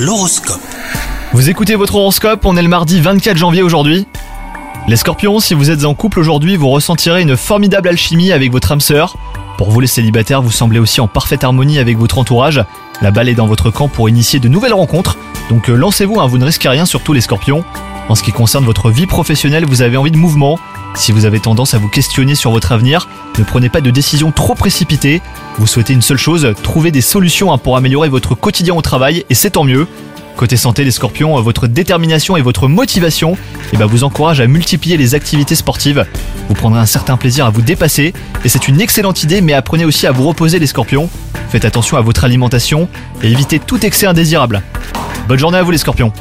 L'horoscope. Vous écoutez votre horoscope, on est le mardi 24 janvier aujourd'hui. Les scorpions, si vous êtes en couple aujourd'hui, vous ressentirez une formidable alchimie avec votre âme sœur. Pour vous les célibataires, vous semblez aussi en parfaite harmonie avec votre entourage. La balle est dans votre camp pour initier de nouvelles rencontres. Donc euh, lancez-vous, hein, vous ne risquez rien, surtout les scorpions. En ce qui concerne votre vie professionnelle, vous avez envie de mouvement. Si vous avez tendance à vous questionner sur votre avenir, ne prenez pas de décisions trop précipitées. Vous souhaitez une seule chose, trouver des solutions pour améliorer votre quotidien au travail, et c'est tant mieux. Côté santé, les scorpions, votre détermination et votre motivation eh ben, vous encouragent à multiplier les activités sportives. Vous prendrez un certain plaisir à vous dépasser, et c'est une excellente idée, mais apprenez aussi à vous reposer les scorpions. Faites attention à votre alimentation et évitez tout excès indésirable. Bonne journée à vous les scorpions